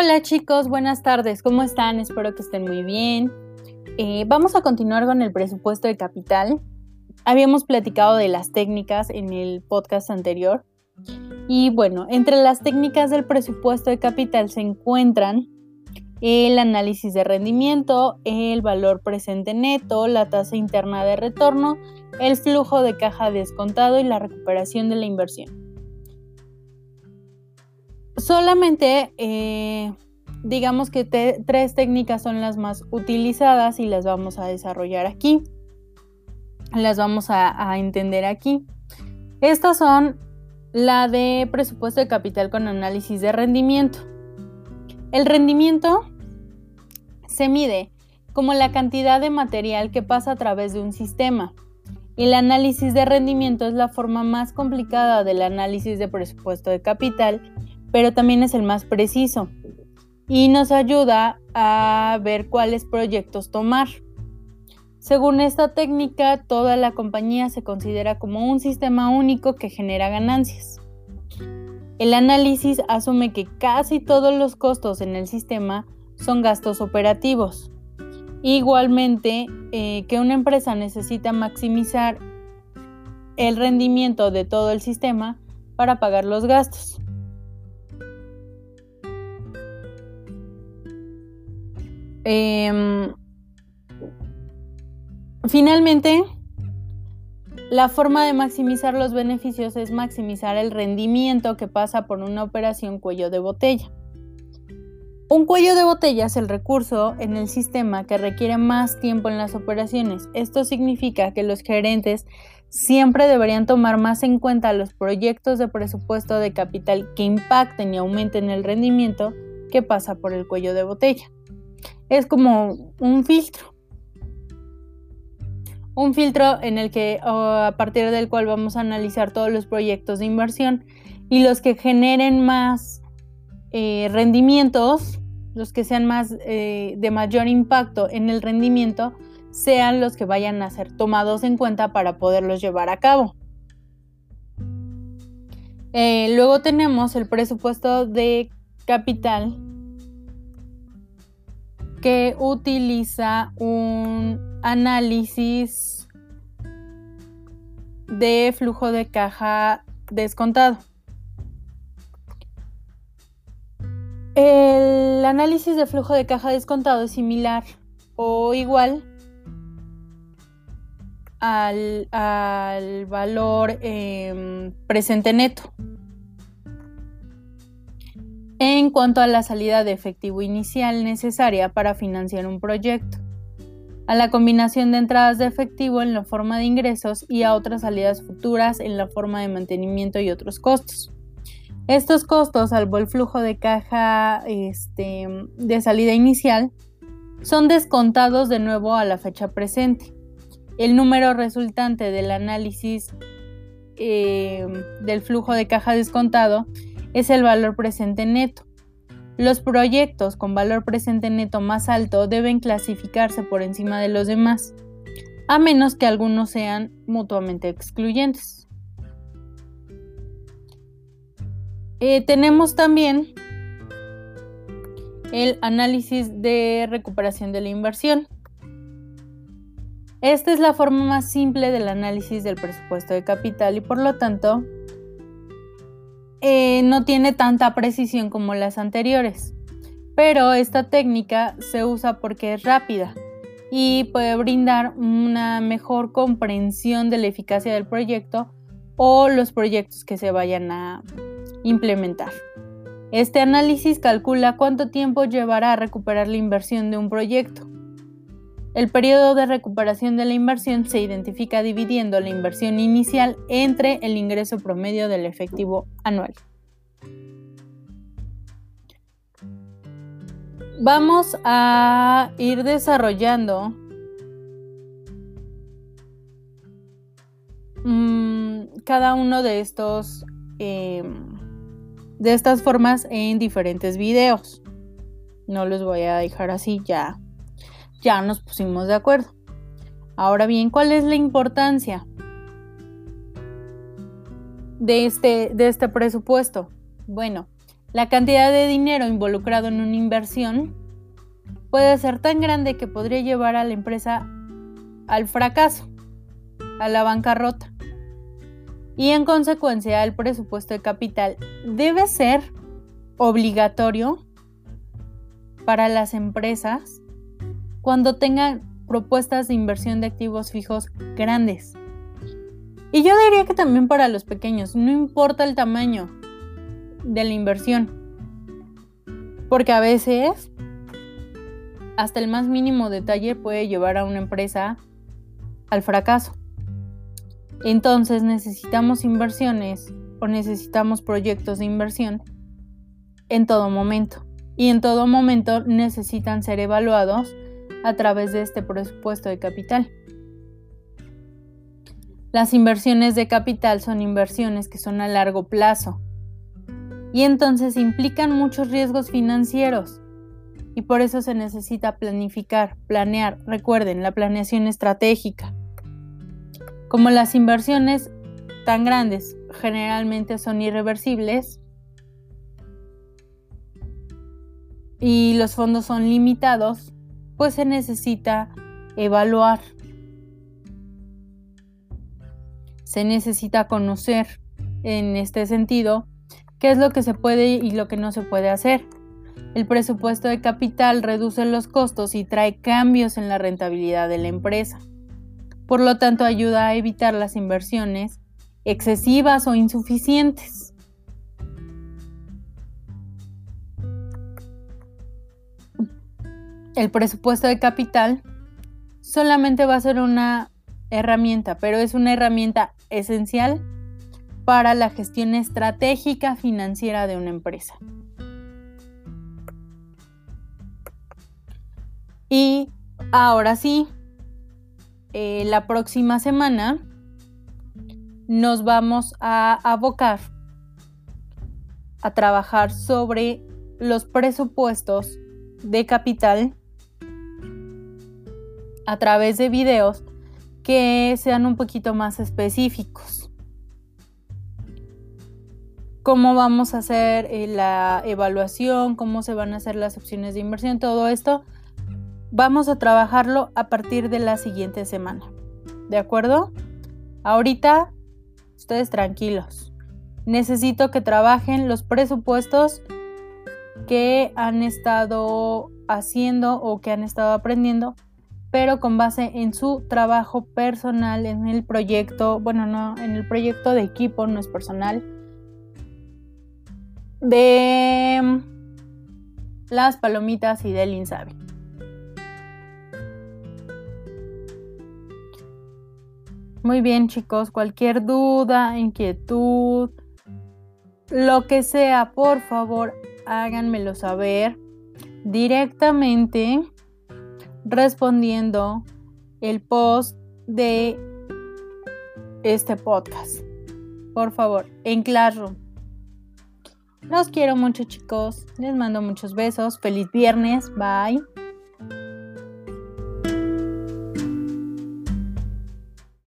Hola chicos, buenas tardes, ¿cómo están? Espero que estén muy bien. Eh, vamos a continuar con el presupuesto de capital. Habíamos platicado de las técnicas en el podcast anterior. Y bueno, entre las técnicas del presupuesto de capital se encuentran el análisis de rendimiento, el valor presente neto, la tasa interna de retorno, el flujo de caja descontado y la recuperación de la inversión. Solamente eh, digamos que tres técnicas son las más utilizadas y las vamos a desarrollar aquí. Las vamos a, entender aquí. Estas son la de presupuesto de capital con análisis de rendimiento. El rendimiento se mide como la cantidad de material que pasa a través de un sistema. El análisis de rendimiento es la forma más complicada del análisis de presupuesto de capital pero también es el más preciso y nos ayuda a ver cuáles proyectos tomar. Según esta técnica, toda la compañía se considera como un sistema único que genera ganancias. El análisis asume que casi todos los costos en el sistema son gastos operativos. Igualmente, eh, que una empresa necesita maximizar el rendimiento de todo el sistema para pagar los gastos. Em, finalmente, la forma de maximizar los beneficios es maximizar el rendimiento que pasa por una operación cuello de botella. Un cuello de botella es el recurso en el sistema que requiere más tiempo en las operaciones. Esto significa que los gerentes siempre deberían tomar más en cuenta los proyectos de presupuesto de capital que impacten y aumenten el rendimiento que pasa por el cuello de botella es como un filtro. Un filtro en el que a partir del cual vamos a analizar todos los proyectos de inversión y los que generen más eh, rendimientos, los que sean más eh, de mayor impacto en el rendimiento, sean los que vayan a ser tomados en cuenta para poderlos llevar a cabo. Eh, luego tenemos el presupuesto de capital que utiliza un análisis de flujo de caja descontado. El análisis de flujo de caja descontado es similar o igual al, valor em, presente neto en cuanto a la salida de efectivo inicial necesaria para financiar un proyecto, a la combinación de entradas de efectivo en la forma de ingresos y a otras salidas futuras en la forma de mantenimiento y otros costos. Estos costos, salvo el flujo de caja este, de salida inicial, son descontados de nuevo a la fecha presente. El número resultante del análisis eh, del flujo de caja descontado es el valor presente neto. Los proyectos con valor presente neto más alto deben clasificarse por encima de los demás, a menos que algunos sean mutuamente excluyentes. Eh, tenemos también el análisis de recuperación de la inversión. Esta es la forma más simple del análisis del presupuesto de capital y por lo tanto eh, no tiene tanta precisión como las anteriores, pero esta técnica se usa porque es rápida y puede brindar una mejor comprensión de la eficacia del proyecto o los proyectos que se vayan a implementar. Este análisis calcula cuánto tiempo llevará a recuperar la inversión de un proyecto el periodo de recuperación de la inversión se identifica dividiendo la inversión inicial entre el ingreso promedio del efectivo anual. Vamos a ir desarrollando mm, cada uno de estos em, de estas formas en diferentes videos. No los voy a dejar así ya ya nos pusimos de acuerdo. Ahora bien, ¿cuál es la importancia de este, de este presupuesto? Bueno, La cantidad de dinero involucrado en una inversión puede ser tan grande que podría llevar a la empresa al fracaso, a la bancarrota. Y en consecuencia el presupuesto de capital debe ser obligatorio para las empresas cuando tengan propuestas de inversión de activos fijos grandes. Y yo diría que también para los pequeños, no importa el tamaño de la inversión. Porque a veces hasta el más mínimo detalle puede llevar a una empresa al fracaso. Entonces necesitamos inversiones o necesitamos proyectos de inversión en todo momento. Y en todo momento necesitan ser evaluados a través de este presupuesto de capital. Las inversiones de capital son inversiones que son a largo plazo y entonces implican muchos riesgos financieros y por eso se necesita planificar, planear. Recuerden, la planeación estratégica. Como las inversiones tan grandes generalmente son irreversibles y los fondos son limitados, pues se necesita evaluar. Se necesita conocer en este sentido qué es lo que se puede y lo que no se puede hacer. El presupuesto de capital reduce los costos y trae cambios en la rentabilidad de la empresa. Por lo tanto, ayuda a evitar las inversiones excesivas o insuficientes. El presupuesto de capital solamente va a ser una herramienta, pero es una herramienta esencial para la gestión estratégica financiera de una empresa. Y ahora sí, eh, la próxima semana nos vamos a abocar a trabajar sobre los presupuestos de capital a través de videos que sean un poquito más específicos. Cómo vamos a hacer eh, la evaluación, cómo se van a hacer las opciones de inversión, todo esto vamos a trabajarlo a partir de la siguiente semana. ¿De acuerdo? Ahorita, ustedes tranquilos. Necesito que trabajen los presupuestos que han estado haciendo o que han estado aprendiendo pero con base en su trabajo personal, en el proyecto, bueno, no, en el proyecto de equipo, no es personal, de las palomitas y del Insabi. Muy bien chicos, cualquier duda, inquietud, lo que sea, por favor, háganmelo saber directamente respondiendo el post de este podcast. Por favor, en Classroom. Los quiero mucho chicos. Les mando muchos besos. Feliz viernes. Bye.